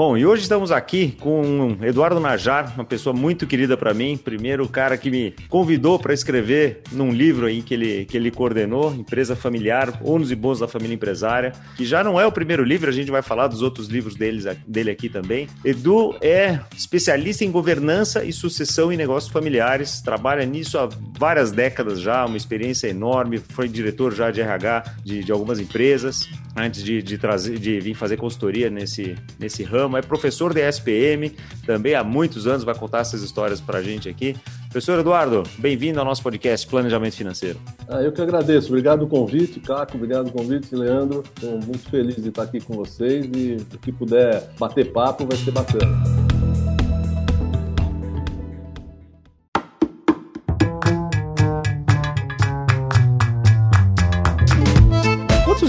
Bom, e hoje estamos aqui com Eduardo Najar, uma pessoa muito querida para mim. Primeiro, o cara que me convidou para escrever num livro aí que ele, que ele coordenou, Empresa Familiar, Ônus e Bônus da Família Empresária, que já não é o primeiro livro, a gente vai falar dos outros livros deles, dele aqui também. Edu é especialista em governança e sucessão em negócios familiares, trabalha nisso há várias décadas já, uma experiência enorme, foi diretor já de RH de, de algumas empresas, antes de, de, trazer, de vir fazer consultoria nesse, nesse ramo é professor de SPM, também há muitos anos vai contar essas histórias para a gente aqui. Professor Eduardo, bem-vindo ao nosso podcast Planejamento Financeiro. Ah, eu que agradeço. Obrigado pelo convite, Caco. Obrigado pelo convite, Leandro. Estou muito feliz de estar aqui com vocês e o que puder bater papo vai ser bacana.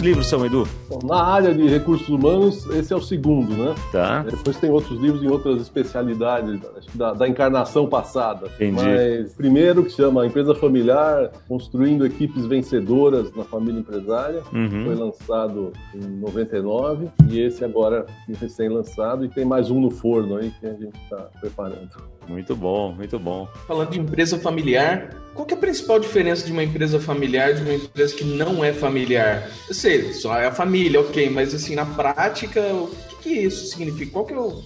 Quantos livros são, Edu? Bom, na área de recursos humanos, esse é o segundo, né? Tá. Depois tem outros livros em outras especialidades da, da encarnação passada. Entendi. Mas primeiro que chama Empresa Familiar, Construindo Equipes Vencedoras na Família Empresária. Uhum. Foi lançado em 99 e esse agora recém-lançado e tem mais um no forno aí que a gente está preparando. Muito bom, muito bom. Falando de empresa familiar, qual é a principal diferença de uma empresa familiar de uma empresa que não é familiar? Eu sei, só é a família, ok, mas assim, na prática, o que, isso significa? Qual que é o,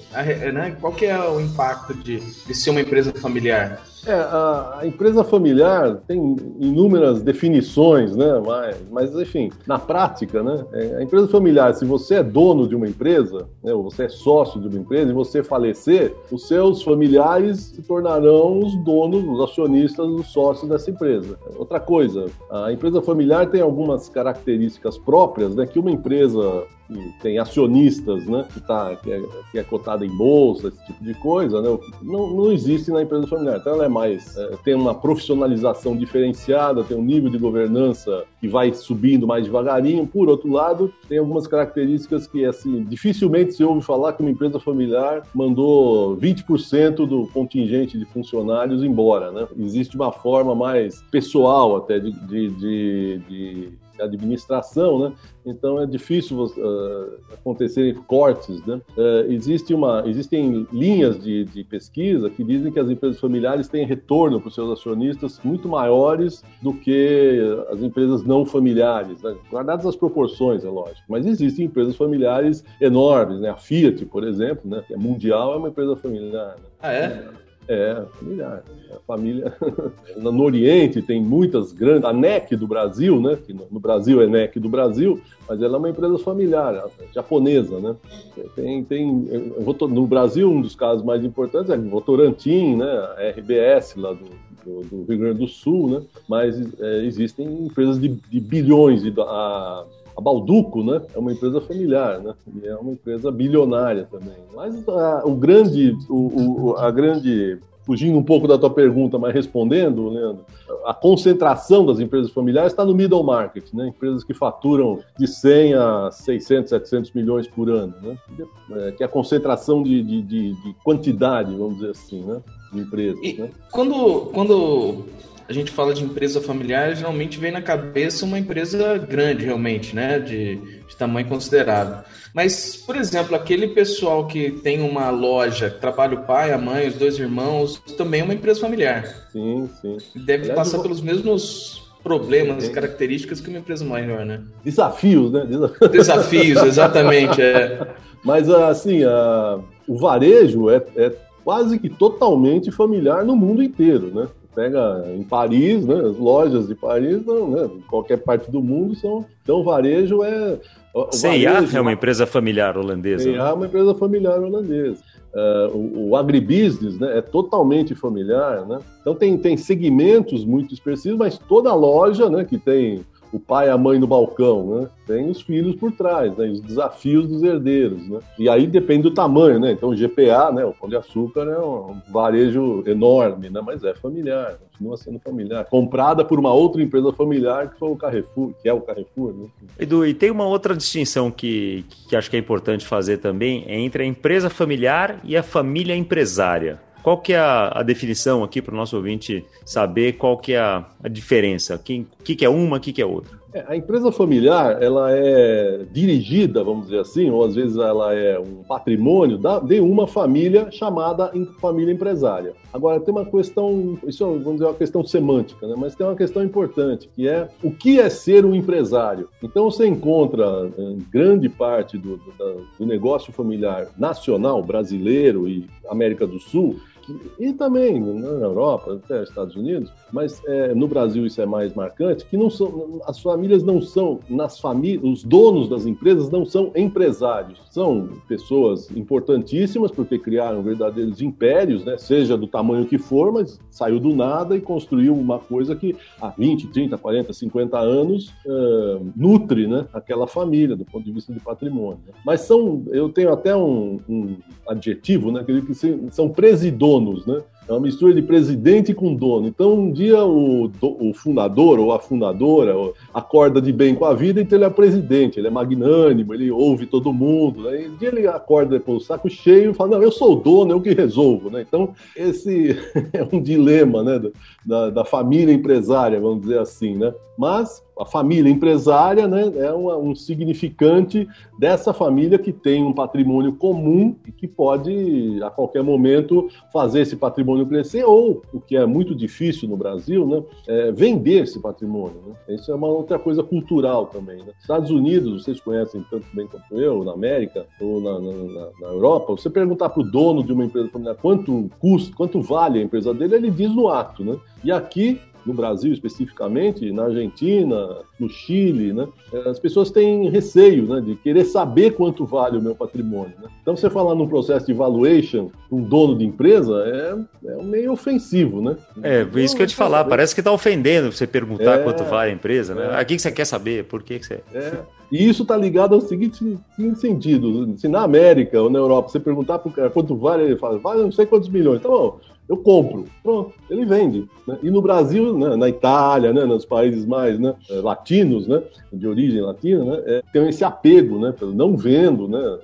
né, qual que é o impacto de, de ser uma empresa familiar? É, a, a, empresa familiar tem inúmeras definições, né? Mas, mas enfim, na prática, né? É, a empresa familiar, se você é dono de uma empresa, né, ou você é sócio de uma empresa e você falecer, os seus familiares se tornarão os donos, os acionistas, os sócios dessa empresa. Outra coisa, a empresa familiar tem algumas características próprias, né? Que uma empresa que tem acionistas, né, que, tá, que, é, que é cotada em bolsa, esse tipo de coisa, né, não, não existe na empresa familiar. Então ela é mais, é, tem uma profissionalização diferenciada, tem um nível de governança que vai subindo mais devagarinho. Por outro lado, tem algumas características que, assim, dificilmente se ouve falar que uma empresa familiar mandou 20% do contingente de funcionários embora, né? Existe uma forma mais pessoal até de, de, de, de administração, né? Então é difícil uh, acontecerem cortes, né? Uh, existe uma, existem linhas de, de, pesquisa que dizem que as empresas familiares têm retorno para os seus acionistas muito maiores do que as empresas não familiares, né? guardadas as proporções, é lógico. Mas existem empresas familiares enormes, né? A Fiat, por exemplo, né? Que é mundial, é uma empresa familiar. Né? Ah, é? É, familiar. A família. No Oriente tem muitas grandes. A NEC do Brasil, né? Que no Brasil é NEC do Brasil, mas ela é uma empresa familiar, japonesa, né? Tem, tem, no Brasil, um dos casos mais importantes é Votorantim, né? A RBS lá do, do, do, Rio Grande do Sul, né? Mas é, existem empresas de, de bilhões. De, a, a Balduco, né, é uma empresa familiar, né, e é uma empresa bilionária também. Mas a, o grande, o, o, a grande fugindo um pouco da tua pergunta, mas respondendo, Leandro, a concentração das empresas familiares está no middle market, né? Empresas que faturam de 100 a 600, 700 milhões por ano, né? É, que é a concentração de, de, de, de, quantidade, vamos dizer assim, né? De empresas, e né? Quando, quando a gente fala de empresa familiar, geralmente vem na cabeça uma empresa grande, realmente, né? De, de tamanho considerável. Mas, por exemplo, aquele pessoal que tem uma loja, que trabalha o pai, a mãe, os dois irmãos, também é uma empresa familiar. Sim, sim. Deve Aliás, passar pelos mesmos problemas características que uma empresa maior, né? Desafios, né? Desafios, Desafios exatamente. É. Mas, assim, a, o varejo é, é quase que totalmente familiar no mundo inteiro, né? Pega em Paris, né, as lojas de Paris, não, né, qualquer parte do mundo são. Então, o varejo é. C&A é uma empresa familiar holandesa. Né? é uma empresa familiar holandesa. Uh, o, o agribusiness né, é totalmente familiar, né? Então tem, tem segmentos muito expressivos, mas toda loja né, que tem o pai e a mãe no balcão, né? Tem os filhos por trás, né? Os desafios dos herdeiros, né? E aí depende do tamanho, né? Então o GPA, né? O Pão de Açúcar é um varejo enorme, né? Mas é familiar, continua sendo familiar. Comprada por uma outra empresa familiar que foi o Carrefour, que é o Carrefour, né? Edu, e tem uma outra distinção que, que acho que é importante fazer também é entre a empresa familiar e a família empresária. Qual que é a, a definição aqui para o nosso ouvinte saber qual que é a, a diferença? O que, que, é uma, o que, que é outra? É, a empresa familiar, ela é dirigida, vamos dizer assim, ou às vezes ela é um patrimônio da, de uma família chamada família empresária. Agora, tem uma questão, isso é, vamos dizer, uma questão semântica, né? mas tem uma questão importante, que é o que é ser um empresário? Então, você encontra em grande parte do, do, do negócio familiar nacional, brasileiro e América do Sul, e também na Europa, até Estados Unidos, mas é, no Brasil isso é mais marcante, que não são, as famílias não são, nas famílias, os donos das empresas não são empresários, são pessoas importantíssimas porque criaram verdadeiros impérios, né, seja do tamanho que for, mas saiu do nada e construiu uma coisa que há 20, 30, 40, 50 anos uh, nutre né, aquela família do ponto de vista de patrimônio. Né. Mas são, eu tenho até um, um adjetivo, né, que são presidonos, né? É uma mistura de presidente com dono. Então, um dia o, o fundador ou a fundadora acorda de bem com a vida, então ele é presidente, ele é magnânimo, ele ouve todo mundo. Né? um dia ele acorda com o saco cheio e fala: Não, eu sou o dono, eu que resolvo. Né? Então, esse é um dilema né, da, da família empresária, vamos dizer assim. Né? Mas a família empresária né, é uma, um significante dessa família que tem um patrimônio comum e que pode, a qualquer momento, fazer esse patrimônio crescer, ou, o que é muito difícil no Brasil, né, é vender esse patrimônio. Né? Isso é uma outra coisa cultural também. Né? Estados Unidos, vocês conhecem tanto bem quanto eu, na América ou na, na, na Europa, você perguntar para o dono de uma empresa familiar quanto custa, quanto vale a empresa dele, ele diz no ato. Né? E aqui no Brasil especificamente, na Argentina, no Chile, né? As pessoas têm receio, né, de querer saber quanto vale o meu patrimônio. Né? Então, você falar num processo de valuation, um dono de empresa, é, é meio ofensivo, né? É, então, isso que eu te falar, saber. parece que está ofendendo você perguntar é, quanto vale a empresa, né? É. Aqui que você quer saber, por que, que você... É. E isso está ligado ao seguinte, seguinte sentido, se na América ou na Europa você perguntar para o cara quanto vale, ele fala, vale não sei quantos milhões, então, bom, eu compro, pronto, ele vende. Né? E no Brasil, né, na Itália, né, nos países mais né, eh, latinos, né, de origem latina, né, é, tem esse apego, né, não vendo, né,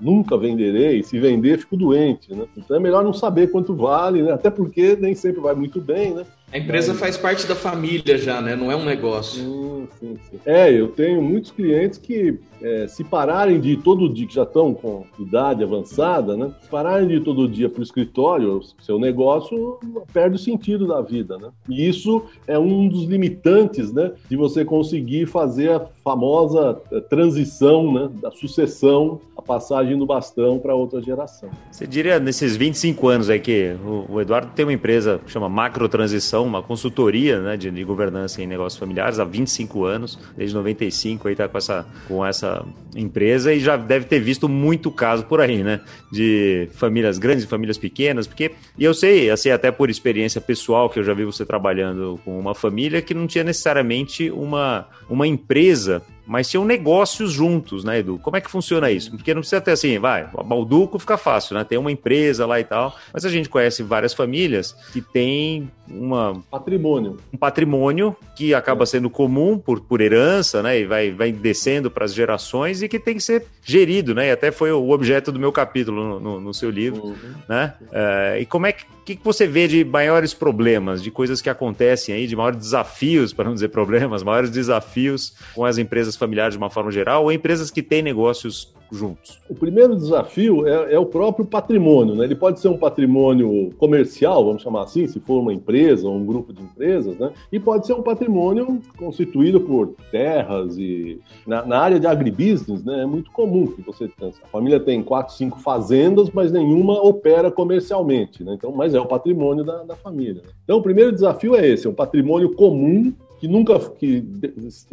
nunca venderei, se vender fico doente, né? Então é melhor não saber quanto vale, né? Até porque nem sempre vai muito bem, né? A empresa Mas... faz parte da família já, né? Não é um negócio. Sim, sim, sim. É, eu tenho muitos clientes que é, se pararem de ir todo dia, que já estão com idade avançada, né? Se pararem de ir todo dia para o escritório, seu negócio perde o sentido da vida, né? E isso é um dos limitantes, né? De você conseguir fazer a famosa é, transição, né? Da sucessão, passagem do bastão para outra geração. Você diria nesses 25 anos aí que o, Eduardo tem uma empresa que chama Macro Transição, uma consultoria, né? De, de governança em negócios familiares há 25 anos, desde 95 aí tá com essa com essa empresa e já deve ter visto muito caso por aí, né? De famílias grandes e famílias pequenas, porque e eu sei, assim, até por experiência pessoal que eu já vi você trabalhando com uma família que não tinha necessariamente uma, uma empresa mas tinham negócios juntos, né, Edu? Como é que funciona isso? Porque não precisa ter assim, vai, Balduco fica fácil, né? Tem uma empresa lá e tal, mas a gente conhece várias famílias que têm uma patrimônio, um patrimônio que acaba sendo comum por, por herança, né, e vai, vai descendo para as gerações e que tem que ser gerido, né? E até foi o objeto do meu capítulo no, no, no seu livro, uhum. né? É, e como é que, que você vê de maiores problemas, de coisas que acontecem aí, de maiores desafios, para não dizer problemas, maiores desafios com as empresas empresas familiares de uma forma geral ou empresas que têm negócios juntos? O primeiro desafio é, é, o próprio patrimônio. Né? Ele pode ser um patrimônio comercial, vamos chamar assim, se for uma empresa ou um grupo de empresas, né? e pode ser um patrimônio constituído por terras e na, na área de agribusiness, né? é muito comum que você a família tem quatro, cinco fazendas, mas nenhuma opera comercialmente, né? então, mas é o patrimônio da, da família. Né? Então, o primeiro desafio é esse, é um patrimônio comum que nunca que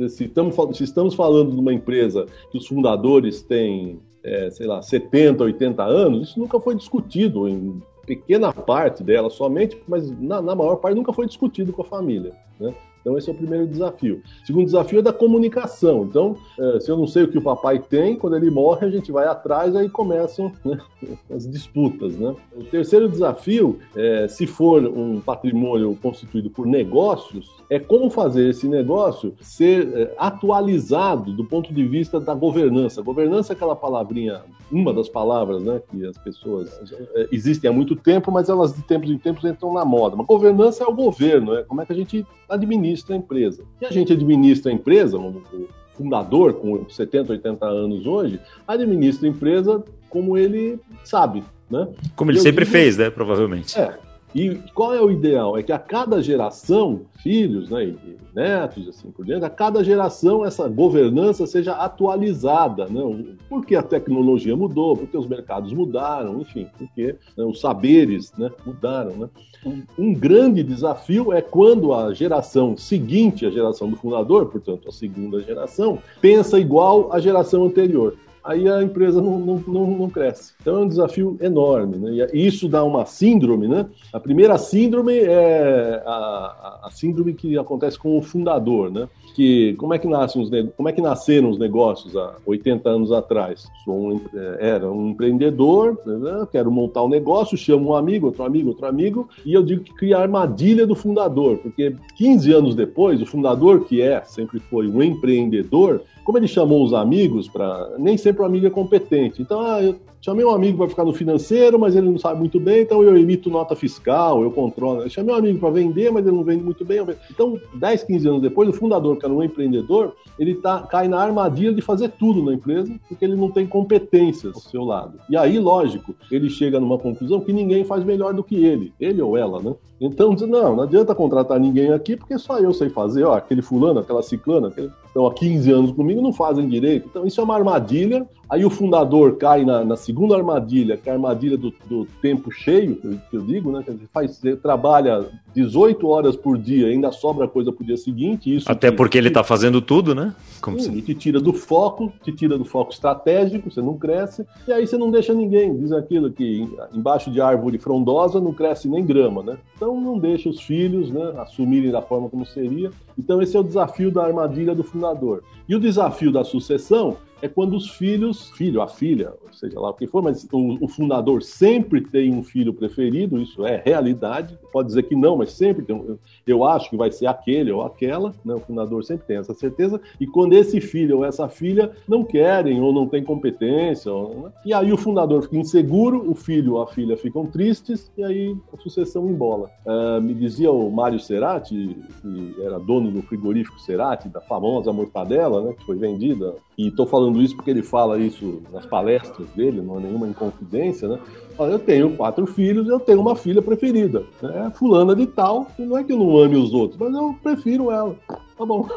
se estamos, se estamos falando de uma empresa que os fundadores têm, é, sei lá, 70, 80 anos, isso nunca foi discutido em pequena parte dela somente, mas na, na maior parte nunca foi discutido com a família. Né? Então, esse é o primeiro desafio. O segundo desafio é da comunicação. Então, é, se eu não sei o que o papai tem, quando ele morre, a gente vai atrás aí começam né, as disputas. Né? O terceiro desafio, é, se for um patrimônio constituído por negócios, é como fazer esse negócio ser é, atualizado do ponto de vista da governança. Governança é aquela palavrinha, uma das palavras né, que as pessoas é, existem há muito tempo, mas elas de tempos em tempos entram na moda. Mas governança é o governo, é como é que a gente administra administra a empresa. E a gente administra a empresa, o fundador, com 70, 80 anos hoje, administra a empresa como ele sabe. Né? Como ele Eu sempre digo, fez, né? Provavelmente. É, e qual é o ideal? É que a cada geração, filhos né, e netos, assim por diante, a cada geração essa governança seja atualizada. Né? Porque a tecnologia mudou, porque os mercados mudaram, enfim, porque né, os saberes né, mudaram. Né? Um grande desafio é quando a geração seguinte, a geração do fundador, portanto, a segunda geração, pensa igual à geração anterior aí a empresa não, não, não, não, cresce. Então é um desafio enorme, né? E isso dá uma síndrome, né? A primeira síndrome é a, a síndrome que acontece com o fundador, né? Que como é que nascem os como é que nasceram os negócios há 80 anos atrás? Sou um, é, era um empreendedor, né? quero montar um negócio, chamo um amigo, outro amigo, outro amigo, e eu digo que cria a armadilha do fundador, porque 15 anos depois, o fundador que é sempre foi um empreendedor, como ele chamou os amigos para. Nem sempre o amigo é competente. Então, ah, eu chamei um amigo para ficar no financeiro, mas ele não sabe muito bem, então eu emito nota fiscal, eu controlo. Chamei um amigo para vender, mas ele não vende muito bem. Então, 10, 15 anos depois, o fundador, que era um empreendedor, ele tá, cai na armadilha de fazer tudo na empresa, porque ele não tem competências ao seu lado. E aí, lógico, ele chega numa conclusão que ninguém faz melhor do que ele, ele ou ela, né? Então, diz, não, não adianta contratar ninguém aqui, porque só eu sei fazer, ó, aquele fulano, aquela ciclana, aquele, estão há 15 anos comigo, não fazem direito. Então, isso é uma armadilha. Aí o fundador cai na, na segunda armadilha, que é a armadilha do, do tempo cheio, que eu, digo, né? Que faz, você trabalha 18 horas por dia, ainda sobra coisa para o dia seguinte. Isso Até porque ele está fazendo tudo, né? Como sim, se... E te tira do foco, te tira do foco estratégico, você não cresce, e aí você não deixa ninguém. Diz aquilo que embaixo de árvore frondosa não cresce nem grama, né? Então não deixa os filhos né, assumirem da forma como seria. Então esse é o desafio da armadilha do fundador. E o desafio da sucessão é quando os filhos, filho, a filha, seja lá o que for, mas o, o, fundador sempre tem um filho preferido, isso é realidade. Pode dizer que não, mas sempre tem um, eu acho que vai ser aquele ou aquela, né? o fundador sempre tem essa certeza. E quando esse filho ou essa filha não querem ou não tem competência, ou, né? e aí o fundador fica inseguro, o filho ou a filha ficam tristes, e aí a sucessão embola. Uh, me dizia o Mário Cerati, que era dono do frigorífico Cerati, da famosa mortadela, né, que foi vendida e estou falando isso porque ele fala isso nas palestras dele, não é nenhuma inconfidência, né? Eu tenho quatro filhos, eu tenho uma filha preferida, né? Fulana de tal, não é que eu não ame os outros, mas eu prefiro ela. Tá bom.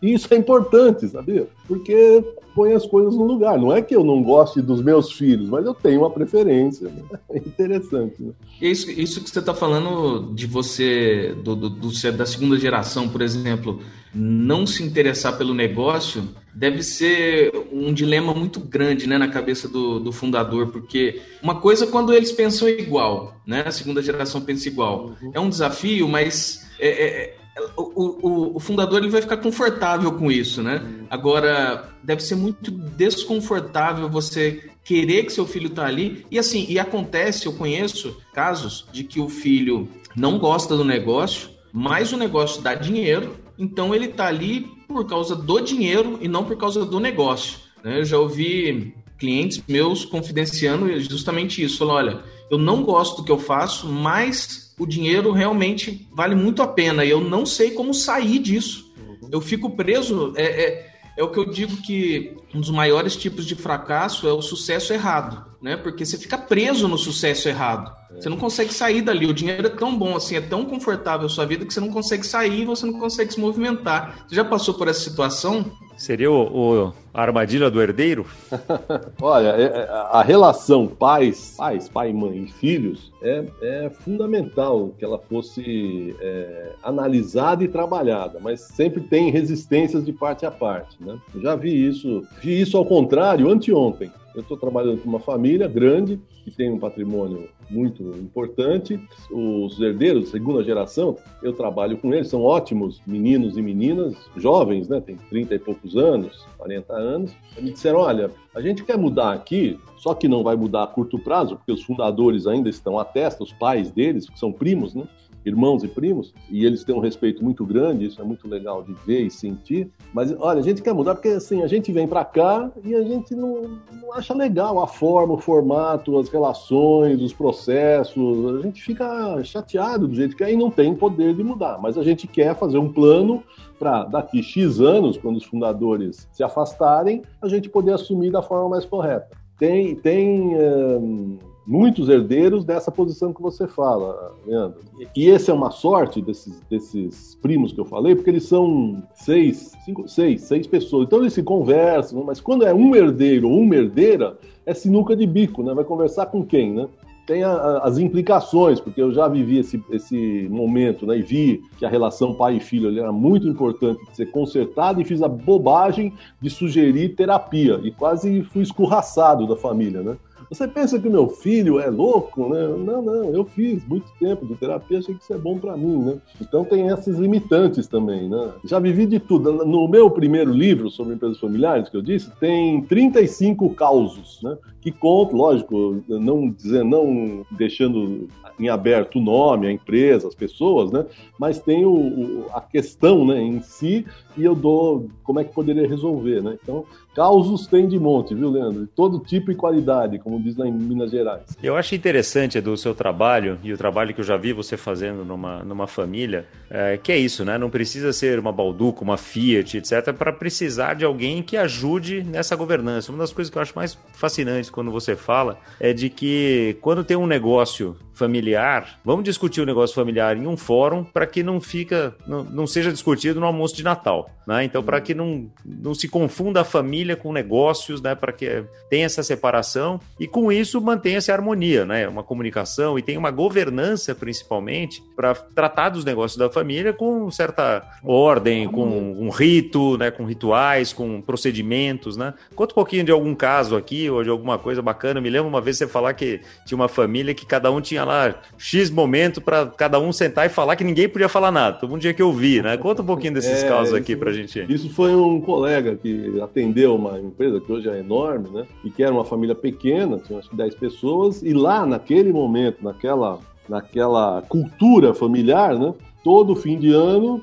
e isso é importante, sabia? Porque põe as coisas no lugar. Não é que eu não goste dos meus filhos, mas eu tenho uma preferência. Né? É interessante. Né? Isso, isso que você está falando de você, do, do, do, da segunda geração, por exemplo, não se interessar pelo negócio deve ser um dilema muito grande né, na cabeça do, do fundador, porque uma coisa é quando eles pensam igual, né? A segunda geração pensa igual. Uhum. É um desafio, mas é, é, é o, o, o, fundador ele vai ficar confortável com isso, né? Agora, deve ser muito desconfortável você querer que seu filho tá ali. E assim, e acontece, eu conheço casos de que o filho não gosta do negócio, mas o negócio dá dinheiro então ele está ali por causa do dinheiro e não por causa do negócio. Né? Eu já ouvi clientes meus confidenciando justamente isso. Falou, olha, eu não gosto do que eu faço, mas o dinheiro realmente vale muito a pena e eu não sei como sair disso. Uhum. Eu fico preso. É, é, é o que eu digo que um dos maiores tipos de fracasso é o sucesso errado, né? Porque você fica preso no sucesso errado. Você não consegue sair dali. O dinheiro é tão bom assim, é tão confortável a sua vida que você não consegue sair e você não consegue se movimentar. Você já passou por essa situação? Seria o, o a armadilha do herdeiro? Olha, é, é, a relação pais, pais, pai, mãe e filhos é, é fundamental que ela fosse é, analisada e trabalhada, mas sempre tem resistências de parte a parte. Né? Eu já vi isso, vi isso ao contrário anteontem. Eu estou trabalhando com uma família grande que tem um patrimônio muito importante. Os herdeiros, segunda geração, eu trabalho com eles, são ótimos meninos e meninas, jovens, né? Tem 30 e poucos anos, 40 anos. Me disseram: olha, a gente quer mudar aqui, só que não vai mudar a curto prazo, porque os fundadores ainda estão à testa, os pais deles, que são primos, né? Irmãos e primos, e eles têm um respeito muito grande, isso é muito legal de ver e sentir. Mas, olha, a gente quer mudar porque, assim, a gente vem para cá e a gente não, não acha legal a forma, o formato, as relações, os processos. A gente fica chateado do jeito que é e não tem poder de mudar. Mas a gente quer fazer um plano para daqui X anos, quando os fundadores se afastarem, a gente poder assumir da forma mais correta. Tem, tem um, muitos herdeiros dessa posição que você fala, Leandro. E essa é uma sorte desses, desses primos que eu falei, porque eles são seis, cinco, seis, seis pessoas. Então eles se conversam, mas quando é um herdeiro ou uma herdeira, é sinuca de bico, né? Vai conversar com quem, né? tem a, as implicações, porque eu já vivi esse, esse momento, né, e vi que a relação pai e filho era muito importante de ser consertada e fiz a bobagem de sugerir terapia e quase fui escorraçado da família, né? Você pensa que meu filho é louco, né? Não, não, eu fiz muito tempo de terapia, achei que isso é bom para mim, né? Então tem essas limitantes também, né? Já vivi de tudo. No meu primeiro livro sobre empresas familiares, que eu disse, tem 35 causos, né? Que conto, lógico, não dizer, não deixando em aberto o nome, a empresa, as pessoas, né? Mas tem o, o, a questão, né, em si e eu dou como é que poderia resolver, né? Então, causos tem de monte, viu, Leandro? Todo tipo e qualidade, como lá em Minas Gerais. Eu acho interessante do seu trabalho e o trabalho que eu já vi você fazendo numa, numa família, é, que é isso, né? Não precisa ser uma Balduco, uma Fiat, etc, para precisar de alguém que ajude nessa governança. Uma das coisas que eu acho mais fascinantes quando você fala é de que quando tem um negócio familiar, vamos discutir o negócio familiar em um fórum para que não fica, não, não seja discutido no almoço de Natal, né? Então para que não, não se confunda a família com negócios, né? Para que tenha essa separação e com isso mantenha-se a harmonia, né? Uma comunicação e tem uma governança principalmente para tratar dos negócios da família com certa ordem, com um rito, né? Com rituais, com procedimentos, né? Conta um pouquinho de algum caso aqui ou de alguma coisa bacana. Me lembro uma vez você falar que tinha uma família que cada um tinha lá lá X momento para cada um sentar e falar que ninguém podia falar nada. Todo mundo tinha que ouvir, né? Conta um pouquinho desses é, casos aqui para gente. Isso foi um colega que atendeu uma empresa que hoje é enorme, né? E que era uma família pequena, tinha acho que 10 pessoas, e lá naquele momento, naquela, naquela cultura familiar, né? Todo fim de ano,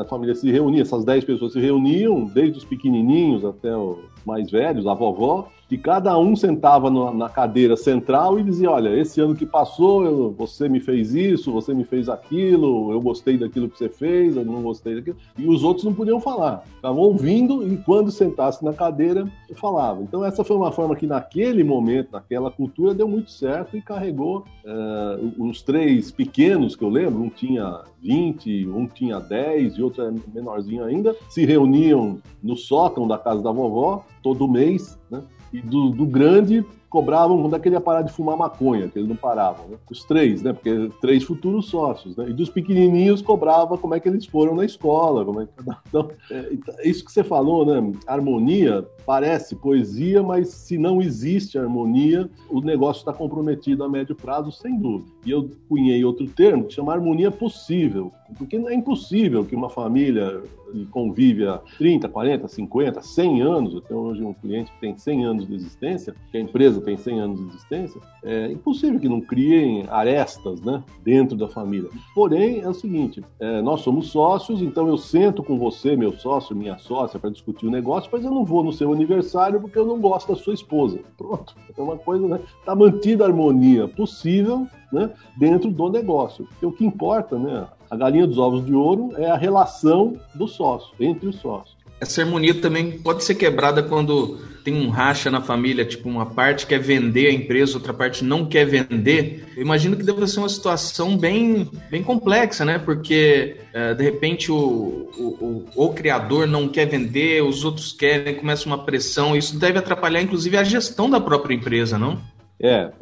a família se reunia, essas 10 pessoas se reuniam, desde os pequenininhos até os mais velhos, a vovó, que cada um sentava na cadeira central e dizia: Olha, esse ano que passou, eu, você me fez isso, você me fez aquilo, eu gostei daquilo que você fez, eu não gostei daquilo. E os outros não podiam falar, estavam ouvindo e quando sentasse na cadeira, falava. Então, essa foi uma forma que, naquele momento, naquela cultura, deu muito certo e carregou uh, os três pequenos que eu lembro: um tinha 20, um tinha 10 e outro é menorzinho ainda, se reuniam no sótão da casa da vovó todo mês, né? e do, do grande cobravam quando é que ele ia parar de fumar maconha, que eles não paravam, né? Os três, né? Porque três futuros sócios, né? E dos pequenininhos cobrava como é que eles foram na escola, como é que... Então, é, isso que você falou, né? Harmonia parece poesia, mas se não existe harmonia, o negócio está comprometido a médio prazo, sem dúvida. E eu cunhei outro termo que chama harmonia possível, porque é impossível que uma família convive há 30, 40, 50, 100 anos, eu tenho hoje um cliente que tem 100 anos de existência, que a empresa empresa tem 100 anos de existência, é impossível que não criem arestas né, dentro da família. Porém, é o seguinte: é, nós somos sócios, então eu sento com você, meu sócio, minha sócia, para discutir o negócio, mas eu não vou no seu aniversário porque eu não gosto da sua esposa. Pronto. É uma coisa, né? Está mantida a harmonia possível né, dentro do negócio. Porque o que importa, né? A galinha dos ovos de ouro é a relação do sócio, entre os sócios. Essa harmonia também pode ser quebrada quando tem um racha na família, tipo, uma parte quer vender a empresa, outra parte não quer vender. Eu imagino que deve ser uma situação bem, bem complexa, né? Porque é, de repente o, o, o, o, criador não quer vender, os outros querem, começa uma pressão. Isso deve atrapalhar, inclusive, a gestão da própria empresa, não? É,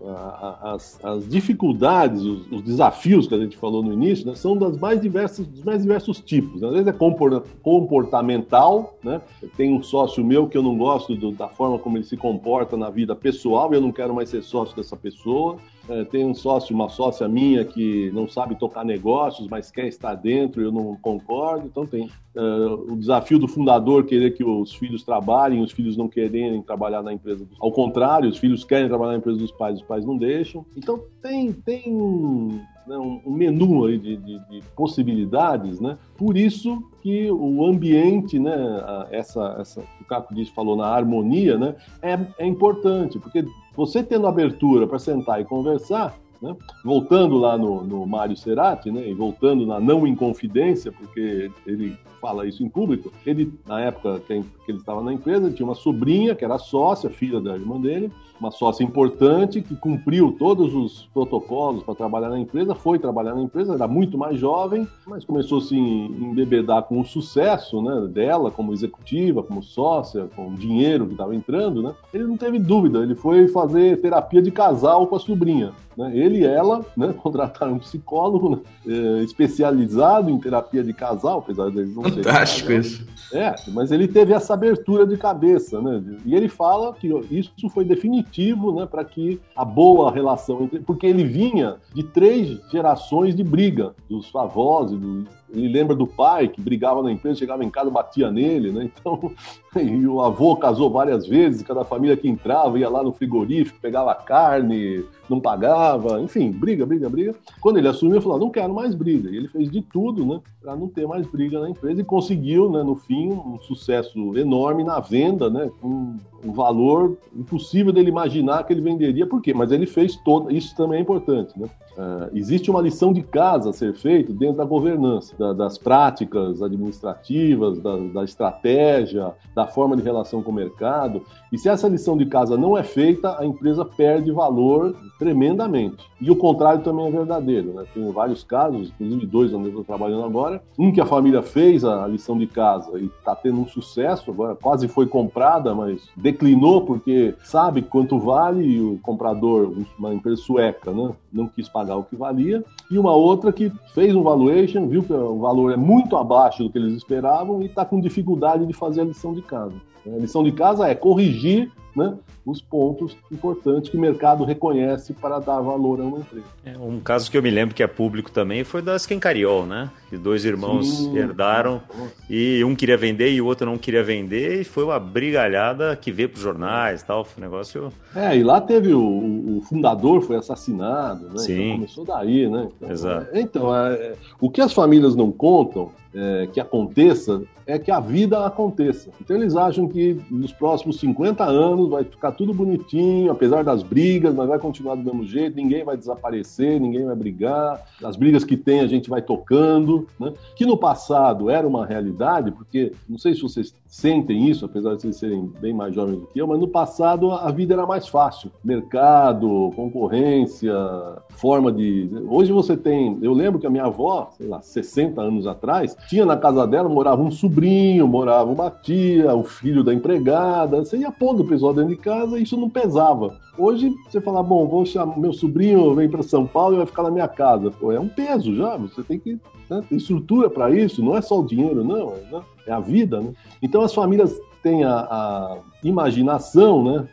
as, as dificuldades, os, os, desafios que a gente falou no início, né, são das mais diversas, dos mais diversos tipos. Às vezes é comportamental, né? Tem um sócio meu que eu não gosto do, da forma como ele se comporta na vida pessoal e eu não quero mais ser sócio dessa pessoa. É, tem um sócio, uma sócia minha que não sabe tocar negócios, mas quer estar dentro, eu não concordo. Então tem uh, o desafio do fundador querer que os filhos trabalhem, os filhos não quererem trabalhar na empresa. Dos... Ao contrário, os filhos querem trabalhar na empresa dos pais, os pais não deixam. Então tem, tem né, um, um menu aí de, de, de, possibilidades, né? Por isso que o ambiente, né, essa, essa, o Caco disse, falou na harmonia, né, é, é importante, porque você tendo abertura para sentar e conversar, né? Voltando lá no, no Mário Serati, né? e voltando na não inconfidência, porque ele fala isso em público, ele, na época que ele estava na empresa, tinha uma sobrinha que era sócia, filha da irmã dele, uma sócia importante que cumpriu todos os protocolos para trabalhar na empresa, foi trabalhar na empresa, era muito mais jovem, mas começou a se embebedar com o sucesso né, dela como executiva, como sócia, com o dinheiro que estava entrando. Né? Ele não teve dúvida, ele foi fazer terapia de casal com a sobrinha. Né? Ele e ela né, contrataram um psicólogo né, eh, especializado em terapia de casal, apesar deles não Fantástico isso. É, mas ele teve essa abertura de cabeça, né? E ele fala que isso foi definitivo, né, para que a boa relação entre, porque ele vinha de três gerações de briga dos avós e do, ele lembra do pai que brigava na empresa, chegava em casa, batia nele, né? Então, e o avô casou várias vezes, cada família que entrava ia lá no frigorífico, pegava carne, não pagava, enfim, briga, briga, briga. Quando ele assumiu, ele falou: não quero mais briga. E ele fez de tudo, né, para não ter mais briga na empresa e conseguiu, né, no fim, um sucesso enorme na venda, né, com um valor impossível dele imaginar que ele venderia. Por quê? Mas ele fez todo. Isso também é importante, né? Uh, existe uma lição de casa a ser feita dentro da governança, da, das práticas administrativas, da, da, estratégia, da forma de relação com o mercado. E se essa lição de casa não é feita, a empresa perde valor tremendamente. E o contrário também é verdadeiro. Né? Tenho vários casos, inclusive dois onde eu estou trabalhando agora. Um que a família fez a lição de casa e está tendo um sucesso, agora quase foi comprada, mas declinou porque sabe quanto vale e o comprador, uma empresa sueca, né? não quis pagar o que valia. E uma outra que fez um valuation, viu que o valor é muito abaixo do que eles esperavam e está com dificuldade de fazer a lição de casa. A lição de casa é corrigir né, os pontos importantes que o mercado reconhece para dar valor a uma empresa. É, um caso que eu me lembro que é público também foi da Skencariol, né? Que dois irmãos Sim. herdaram e um queria vender e o outro não queria vender e foi uma brigalhada que veio para os jornais tal, foi um negócio... É, e lá teve o, o fundador foi assassinado, né? Sim. Então começou daí, né? Então, Exato. É, então, é, o que as famílias não contam é, que aconteça é que a vida aconteça. Então eles acham que nos próximos 50 anos vai ficar tudo bonitinho, apesar das brigas, mas vai continuar do mesmo jeito, ninguém vai desaparecer, ninguém vai brigar, as brigas que tem a gente vai tocando, né? que no passado era uma realidade, porque não sei se vocês sentem isso, apesar de vocês serem bem mais jovens do que eu, mas no passado a vida era mais fácil. Mercado, concorrência, forma de. Hoje você tem. Eu lembro que a minha avó, sei lá, 60 anos atrás, tinha na casa dela, morava um sobrinho, morava uma tia, o filho da empregada. Você ia pondo o pessoal dentro de casa e isso não pesava. Hoje você fala, bom, vou chamar meu sobrinho, vem para São Paulo e vai ficar na minha casa. Pô, é um peso já, você tem que né, ter estrutura para isso, não é só o dinheiro, não, é, né, é a vida, né? Então as famílias têm a, a imaginação, né?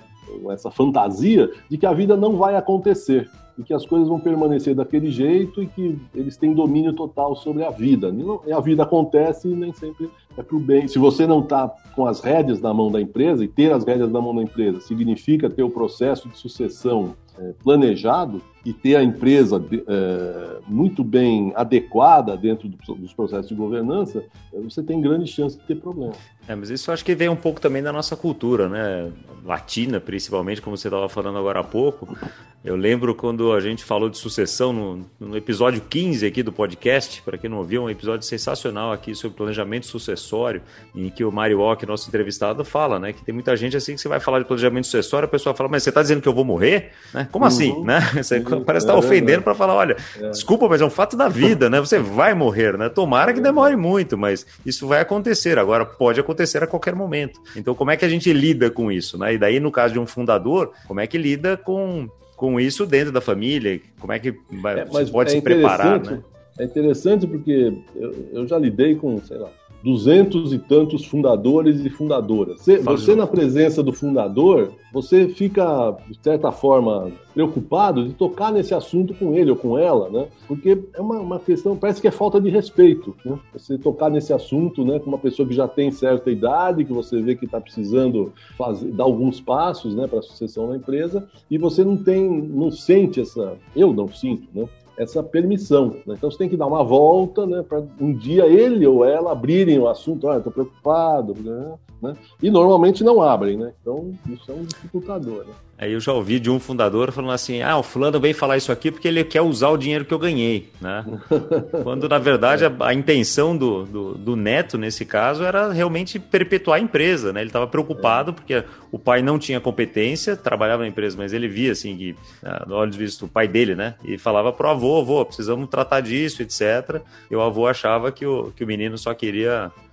Essa fantasia de que a vida não vai acontecer e que as coisas vão permanecer daquele jeito e que eles têm domínio total sobre a vida. E a vida acontece e nem sempre é para o bem. Se você não está com as rédeas na mão da empresa, e ter as rédeas na mão da empresa significa ter o processo de sucessão é, planejado e ter a empresa é, muito bem adequada dentro do, dos processos de governança, você tem grande chance de ter problema. É, mas isso acho que vem um pouco também da nossa cultura, né? Latina, principalmente, como você estava falando agora há pouco. Eu lembro quando a gente falou de sucessão no, no episódio 15 aqui do podcast, para quem não ouviu, um episódio sensacional aqui sobre planejamento sucessório, em que o Mario Walk, nosso entrevistado, fala, né? Que tem muita gente assim que você vai falar de planejamento sucessório, a pessoa fala, mas você está dizendo que eu vou morrer? Né? Como assim, uhum. assim? Né? Você uhum. parece estar tá ofendendo para falar, olha, é. desculpa, mas é um fato da vida, né? Você vai morrer, né? Tomara que demore muito, mas isso vai acontecer. Agora, pode acontecer a qualquer momento. Então, como é que a gente lida com isso, né? E daí, no caso de um fundador, como é que lida com com isso dentro da família? Como é que vai, é, pode é se preparar, né? É interessante porque eu, eu, já lidei com, sei lá, duzentos e tantos fundadores e fundadoras. Você, você, na presença do fundador, você fica, de certa forma, preocupado de tocar nesse assunto com ele ou com ela, né? Porque é uma, uma questão, parece que é falta de respeito, né? Você tocar nesse assunto, né, com uma pessoa que já tem certa idade, que você vê que está precisando fazer, dar alguns passos, né, para a sucessão na empresa, e você não tem, não sente essa, eu não sinto, né? Essa permissão. Né? Então você tem que dar uma volta né, para um dia ele ou ela abrirem o assunto. Olha, estou preocupado. Né? né? E normalmente não abrem. Né? Então isso é um dificultador. Né? Aí eu já ouvi de um fundador falando assim: ah, o fulano veio falar isso aqui porque ele quer usar o dinheiro que eu ganhei. Né? Quando, na verdade, a, a intenção do, do, do, neto, nesse caso, era realmente perpetuar a empresa. Né? Ele estava preocupado porque o pai não tinha competência, trabalhava na empresa, mas ele via, assim, que, ah, olhos vistos, o pai dele, né? E falava pro avô: avô, precisamos tratar disso, etc. E o avô achava que o, que o menino só queria é,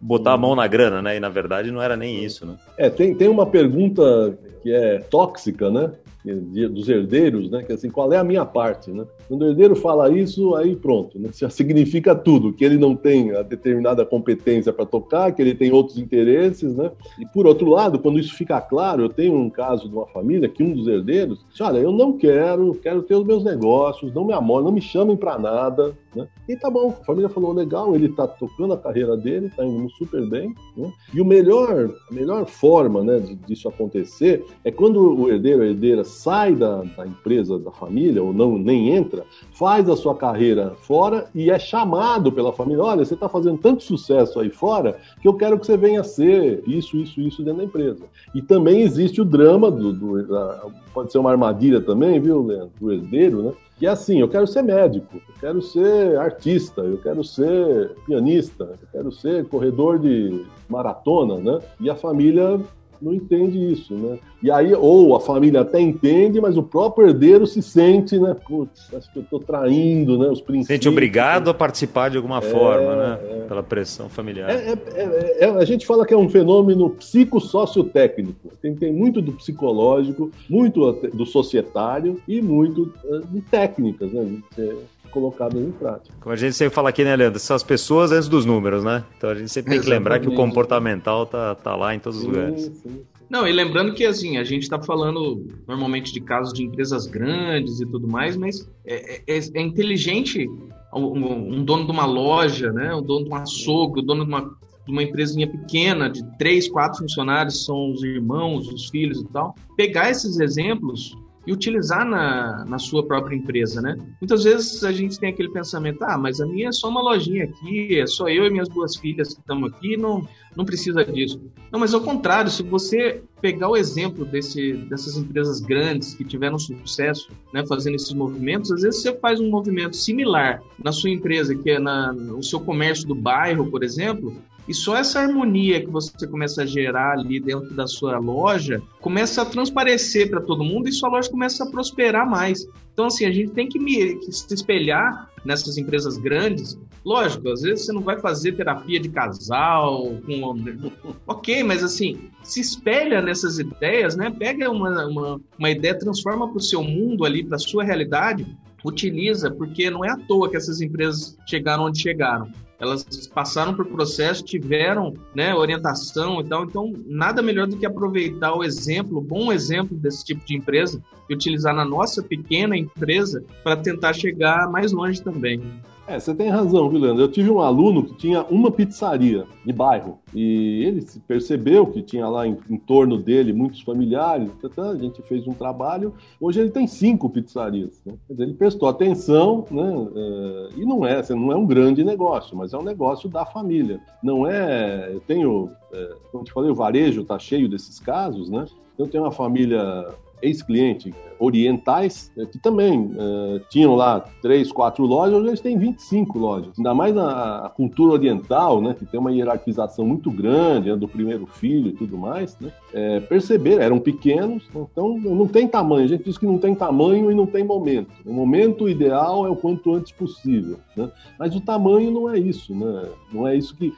botar a mão na grana, né? E na verdade não era nem isso, né? É, tem, tem uma pergunta que é tóxica, né? dos herdeiros, né? Que é assim, qual é a minha parte, né? Quando o herdeiro fala isso, aí pronto, né? Já significa tudo, que ele não tem a determinada competência para tocar, que ele tem outros interesses, né? E por outro lado, quando isso fica claro, eu tenho um caso de uma família que um dos herdeiros, disse, olha, eu não quero, quero ter os meus negócios, não me amor, não me chamem para nada, né? E tá bom, a família falou, legal, ele tá tocando a carreira dele, tá indo super bem, né? E o melhor, a melhor forma, né, disso acontecer é quando o herdeiro, a herdeira sai da, da, empresa, da família, ou não nem entra, faz a sua carreira fora e é chamado pela família: olha, você está fazendo tanto sucesso aí fora que eu quero que você venha ser isso, isso, isso dentro da empresa. E também existe o drama do, do da, pode ser uma armadilha também, viu, Leandro, do herdeiro, né? Que é assim, eu quero ser médico, eu quero ser artista, eu quero ser pianista, eu quero ser corredor de maratona, né? E a família não entende isso, né? E aí, ou a família até entende, mas o próprio herdeiro se sente, né? Putz, acho que eu estou traindo né, os princípios. Sente obrigado a participar de alguma é, forma, né? É. Pela pressão familiar. É, é, é, é, a gente fala que é um fenômeno psicossociotécnico. Tem, tem muito do psicológico, muito do societário e muito uh, de técnicas, né? De colocadas em prática. Como a gente sempre fala aqui, né, Leandro? São as pessoas antes dos números, né? Então a gente sempre tem que lembrar que o comportamental tá, tá lá em todos os sim, lugares. Sim. Não, e lembrando que assim, a gente está falando normalmente de casos de empresas grandes e tudo mais, mas é, é, é inteligente um, um, dono de uma loja, né? um dono de um açougue, o um dono de uma, de uma empresinha pequena, de três, quatro funcionários, são os irmãos, os filhos e tal, pegar esses exemplos e utilizar na, na sua própria empresa, né? Muitas vezes a gente tem aquele pensamento, ah, mas a minha é só uma lojinha aqui, é só eu e minhas duas filhas que estamos aqui, não, não precisa disso. Não, mas ao contrário, se você pegar o exemplo desse, dessas empresas grandes que tiveram sucesso né, fazendo esses movimentos, às vezes você faz um movimento similar na sua empresa, que é na, no seu comércio do bairro, por exemplo, e só essa harmonia que você começa a gerar ali dentro da sua loja começa a transparecer para todo mundo e sua loja começa a prosperar mais. Então, assim, a gente tem que, me, que se espelhar nessas empresas grandes. Lógico, às vezes você não vai fazer terapia de casal, com... ok, mas assim, se espelha nessas ideias, né? Pega uma, uma, uma ideia, transforma para o seu mundo ali, para a sua realidade, utiliza, porque não é à toa que essas empresas chegaram onde chegaram elas passaram por processo, tiveram né, orientação e tal. Então, nada melhor do que aproveitar o exemplo, bom exemplo desse tipo de empresa e utilizar na nossa pequena empresa para tentar chegar mais longe também. É, você tem razão, Vilanda. Eu tive um aluno que tinha uma pizzaria de bairro e ele percebeu que tinha lá em, em torno dele muitos familiares. A gente fez um trabalho. Hoje ele tem cinco pizzarias. Né? Ele prestou atenção, né? É, e não é, assim, não é um grande negócio, mas é um negócio da família. Não é. Eu tenho, é, como te falei, o varejo está cheio desses casos, né? Eu tenho uma família ex-cliente orientais, né, que também uh, tinham lá três, quatro lojas, hoje eles têm 25 lojas. Ainda mais na cultura oriental, né, que tem uma hierarquização muito grande né, do primeiro filho e tudo mais, né, é, perceberam, eram pequenos, então não tem tamanho. A gente diz que não tem tamanho e não tem momento. O momento ideal é o quanto antes possível. Né? Mas o tamanho não é isso, né? Não é isso que,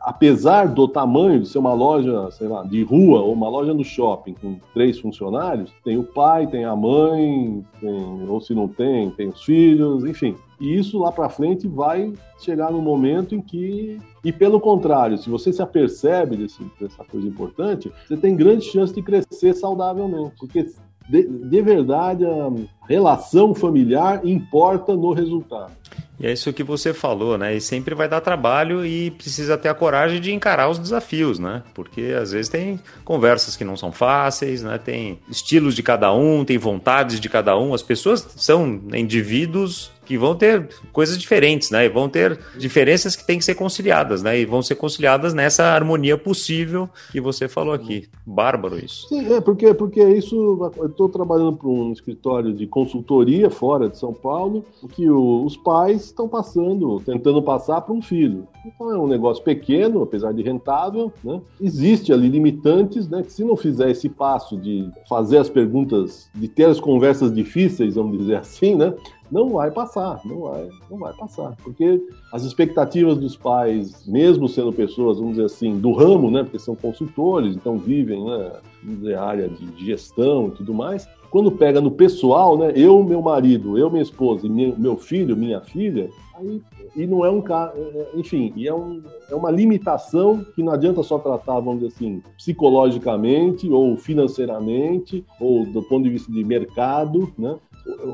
apesar do tamanho de ser uma loja, sei lá, de rua ou uma loja no shopping com três funcionários, Tem o pai, tem a mãe, tem, ou se não tem, tem os filhos, enfim. E isso lá para frente vai chegar no momento em que. E pelo contrário, se você se apercebe desse, dessa coisa importante, você tem grande chance de crescer saudavelmente. Porque de, de verdade, a relação familiar importa no resultado. E é isso que você falou, né? E sempre vai dar trabalho e precisa ter a coragem de encarar os desafios, né? Porque às vezes tem conversas que não são fáceis, né? Tem estilos de cada um, tem vontades de cada um. As pessoas são indivíduos que vão ter coisas diferentes, né? E vão ter diferenças que têm que ser conciliadas, né? E vão ser conciliadas nessa harmonia possível que você falou aqui. Bárbaro isso. Sim, é porque, porque isso. Eu estou trabalhando para um escritório de consultoria fora de São Paulo, que o, os pais estão passando, tentando passar para um filho. Então é um negócio pequeno, apesar de rentável, né? Existe ali limitantes, né? Que se não fizer esse passo de fazer as perguntas, de ter as conversas difíceis, vamos dizer assim, né? Não vai passar, não vai, não vai passar, porque as expectativas dos pais, mesmo sendo pessoas, vamos dizer assim, do ramo, né, porque são consultores, então vivem, né, área de gestão e tudo mais, quando pega no pessoal, né, eu, meu marido, eu, minha esposa e meu filho, minha filha, aí, e não é um é, é, enfim, e é, um, é uma limitação que não adianta só tratar, vamos dizer assim, psicologicamente ou financeiramente ou do ponto de vista de mercado, né?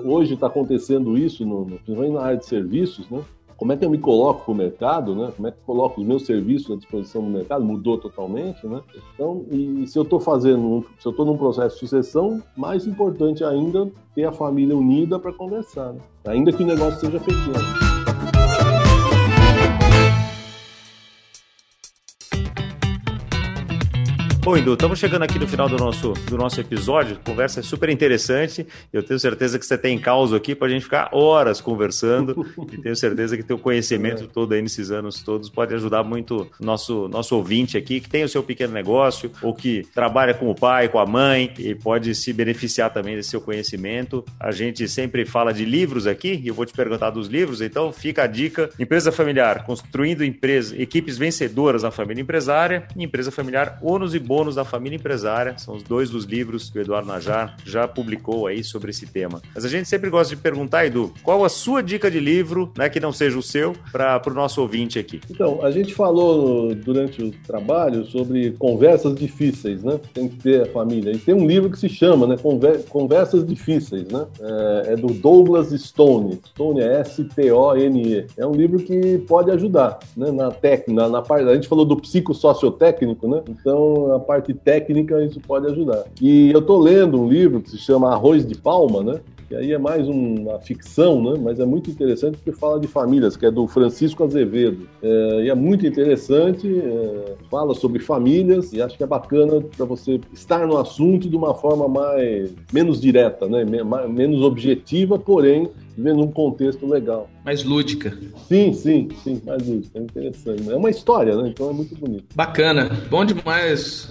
Hoje está acontecendo isso, no, principalmente na área de serviços, né? Como é que eu me coloco para o mercado, né? Como é que eu coloco os meus serviços à disposição do mercado? Mudou totalmente, né? Então, e se eu estou fazendo, se eu estou num processo de sucessão, mais importante ainda ter a família unida para conversar, né? ainda que o negócio seja pequeno. Bom, Edu, estamos chegando aqui no final do nosso, do nosso episódio. Conversa é super interessante. Eu tenho certeza que você tem causa aqui para a gente ficar horas conversando. e tenho certeza que teu conhecimento todo aí nesses anos todos pode ajudar muito nosso nosso ouvinte aqui que tem o seu pequeno negócio ou que trabalha com o pai, com a mãe e pode se beneficiar também desse seu conhecimento. A gente sempre fala de livros aqui e eu vou te perguntar dos livros. Então fica a dica: empresa familiar construindo empresa, equipes vencedoras na família empresária e empresa familiar ônus e bônus da família empresária. São os dois dos livros que o Eduardo Najar já publicou aí sobre esse tema. Mas a gente sempre gosta de perguntar, Edu, qual a sua dica de livro, né, que não seja o seu, para o nosso ouvinte aqui? Então, a gente falou durante o trabalho sobre conversas difíceis, né? Tem que ter a família. E tem um livro que se chama, né, Conversas Difíceis, né? É, é do Douglas Stone. Stone é S-T-O-N-E. É um livro que pode ajudar, né? Na técnica, na, na parte. A gente falou do psicossociotécnico, né? Então, a parte técnica isso pode ajudar. E eu estou lendo um livro que se chama Arroz de Palma, né? Que aí é mais uma ficção, né? mas é muito interessante porque fala de famílias, que é do Francisco Azevedo. É, e é muito interessante, é, fala sobre famílias e acho que é bacana para você estar no assunto de uma forma mais menos direta, né? menos objetiva, porém vivendo um contexto legal. Mais lúdica. Sim, sim, sim, mais lúdica. É interessante. É uma história, né? Então é muito bonito. Bacana. Bom demais.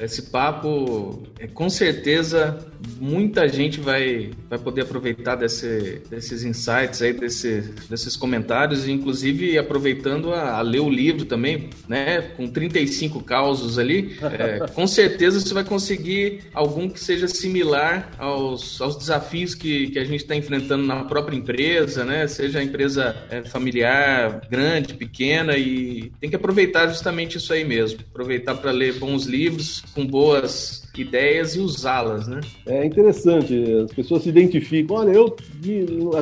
Esse papo, é, com certeza, muita gente vai, vai poder aproveitar desse, desses insights aí, desse, desses comentários, inclusive aproveitando a, a, ler o livro também, né? Com 35 causos ali. É, com certeza você vai conseguir algum que seja similar aos, aos desafios que, que a gente está enfrentando na própria própria empresa, né? Seja a empresa é, familiar, grande, pequena, e tem que aproveitar justamente isso aí mesmo. Aproveitar para ler bons livros com boas ideias e usá-las, né? É interessante, as pessoas se identificam, olha, eu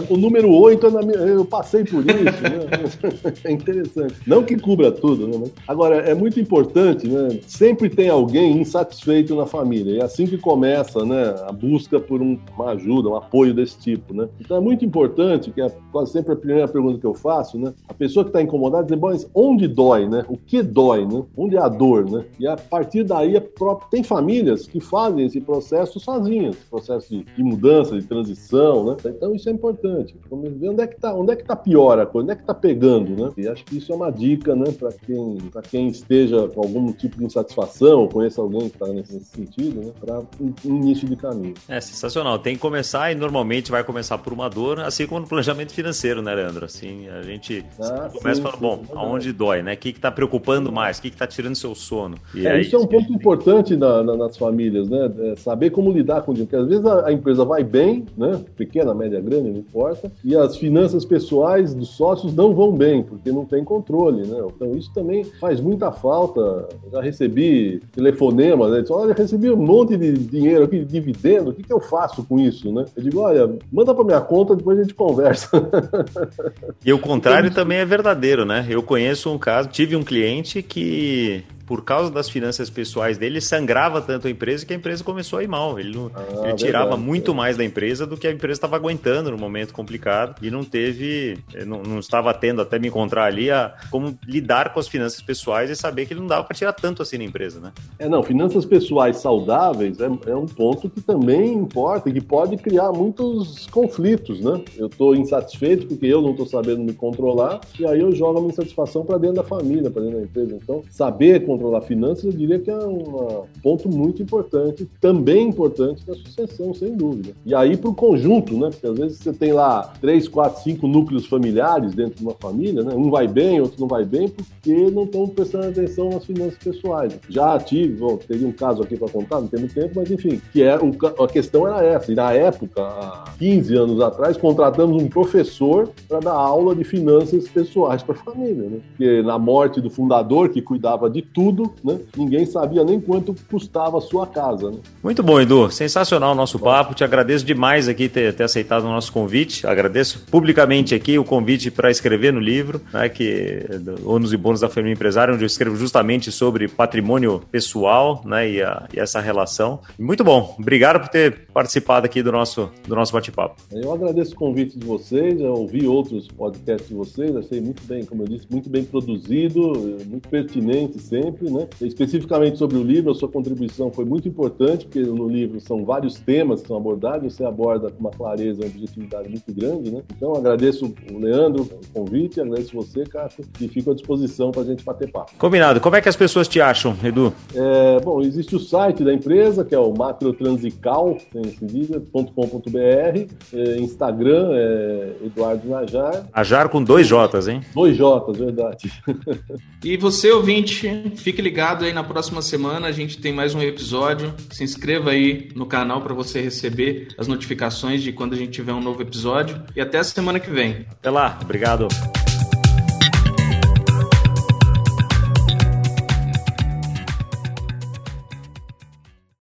o número 8 é eu passei por isso, né? É interessante. Não que cubra tudo, né? Agora, é muito importante, né? Sempre tem alguém insatisfeito na família, e é assim que começa, né, a busca por um, uma ajuda, um apoio desse tipo, né? Então é muito importante, que é quase sempre a primeira pergunta que eu faço, né? A pessoa que está incomodada dizer, bom, onde dói, né? O que dói, né? Onde é a dor, né? E a partir daí, a própria... tem famílias que fazem esse processo sozinhas, esse processo de, de, mudança, de transição, né? Então isso é importante. Vamos ver onde é que tá, onde é que tá pior a coisa, onde é que tá pegando, né? E acho que isso é uma dica, né, para quem, para quem esteja com algum tipo de insatisfação, ou conheça alguém que está nesse, sentido, né, para um, início de caminho. É sensacional. Tem que começar e normalmente vai começar por uma dor, assim como no planejamento financeiro, né, Leandro? Assim, a gente ah, começa falando, bom, sim, aonde dói, né? O que está preocupando mais? O que está tirando seu sono? E é, aí, isso é um ponto importante na, na, nas famílias famílias, né? É saber como lidar com o dinheiro. Porque às vezes a, a, empresa vai bem, né? Pequena, média, grande, não importa, e as finanças pessoais dos sócios não vão bem, porque não tem controle, né? Então isso também faz muita falta. Já recebi telefonema, né? Olha, recebi um monte de dinheiro aqui, de dividendo, o que, que eu faço com isso, né? Eu digo, olha, manda para minha conta, depois a gente conversa. E o contrário também é verdadeiro, né? Eu conheço um caso, tive um cliente que por causa das finanças pessoais dele, sangrava tanto a empresa que a empresa começou a ir mal. Ele, não, ah, ele tirava verdade, muito é. mais da empresa do que a empresa estava aguentando no momento complicado e não teve, eh, não, não, estava tendo até me encontrar ali a como lidar com as finanças pessoais e saber que ele não dava para tirar tanto assim na empresa, né? É, não, finanças pessoais saudáveis é, é um ponto que também importa e que pode criar muitos conflitos, né? Eu estou insatisfeito porque eu não estou sabendo me controlar e aí eu jogo a minha insatisfação para dentro da família, para dentro da empresa. Então, saber controlar finanças, eu diria que é um ponto muito importante, também importante da sucessão, sem dúvida. E aí para o conjunto, né? Porque às vezes você tem lá três, quatro, cinco núcleos familiares dentro de uma família, né? Um vai bem, outro não vai bem, porque não estão prestando atenção nas finanças pessoais. Já tive, bom, teria um caso aqui para contar, não temos tempo, mas enfim, que é o, a questão era essa. E na época, há 15 anos atrás, contratamos um professor para dar aula de finanças pessoais para a família, né? Porque na morte do fundador, que cuidava de tudo, tudo, né? Ninguém sabia nem quanto custava a sua casa. Né? Muito bom, Edu. Sensacional o nosso papo. Te agradeço demais aqui ter, ter aceitado o nosso convite. Agradeço publicamente aqui o convite para escrever no livro, né? Que ônus e bônus da família empresária, onde eu escrevo justamente sobre patrimônio pessoal, né? E, a, e essa relação. Muito bom. Obrigado por ter participado aqui do nosso, do nosso bate-papo. Eu agradeço o convite de vocês. Já ouvi outros podcasts de vocês. Achei muito bem, como eu disse, muito bem produzido, muito pertinente sempre sempre, né? Especificamente sobre o livro, a sua contribuição foi muito importante, porque no livro são vários temas que são abordados, você aborda com uma clareza, uma objetividade muito grande, né? Então, agradeço o Leandro o convite, agradeço você, Cássio, e fico à disposição para a gente bater papo. Combinado. Como é que as pessoas te acham, Edu? É, bom, existe o site da empresa, que é o macrotransical.com.br, é, Instagram é Eduardo Najar. Najar com dois J's, hein? Dois J's, verdade. E você, ouvinte, Fique ligado aí na próxima semana, a gente tem mais um episódio. Se inscreva aí no canal para você receber as notificações de quando a gente tiver um novo episódio. E até a semana que vem. Até lá, obrigado.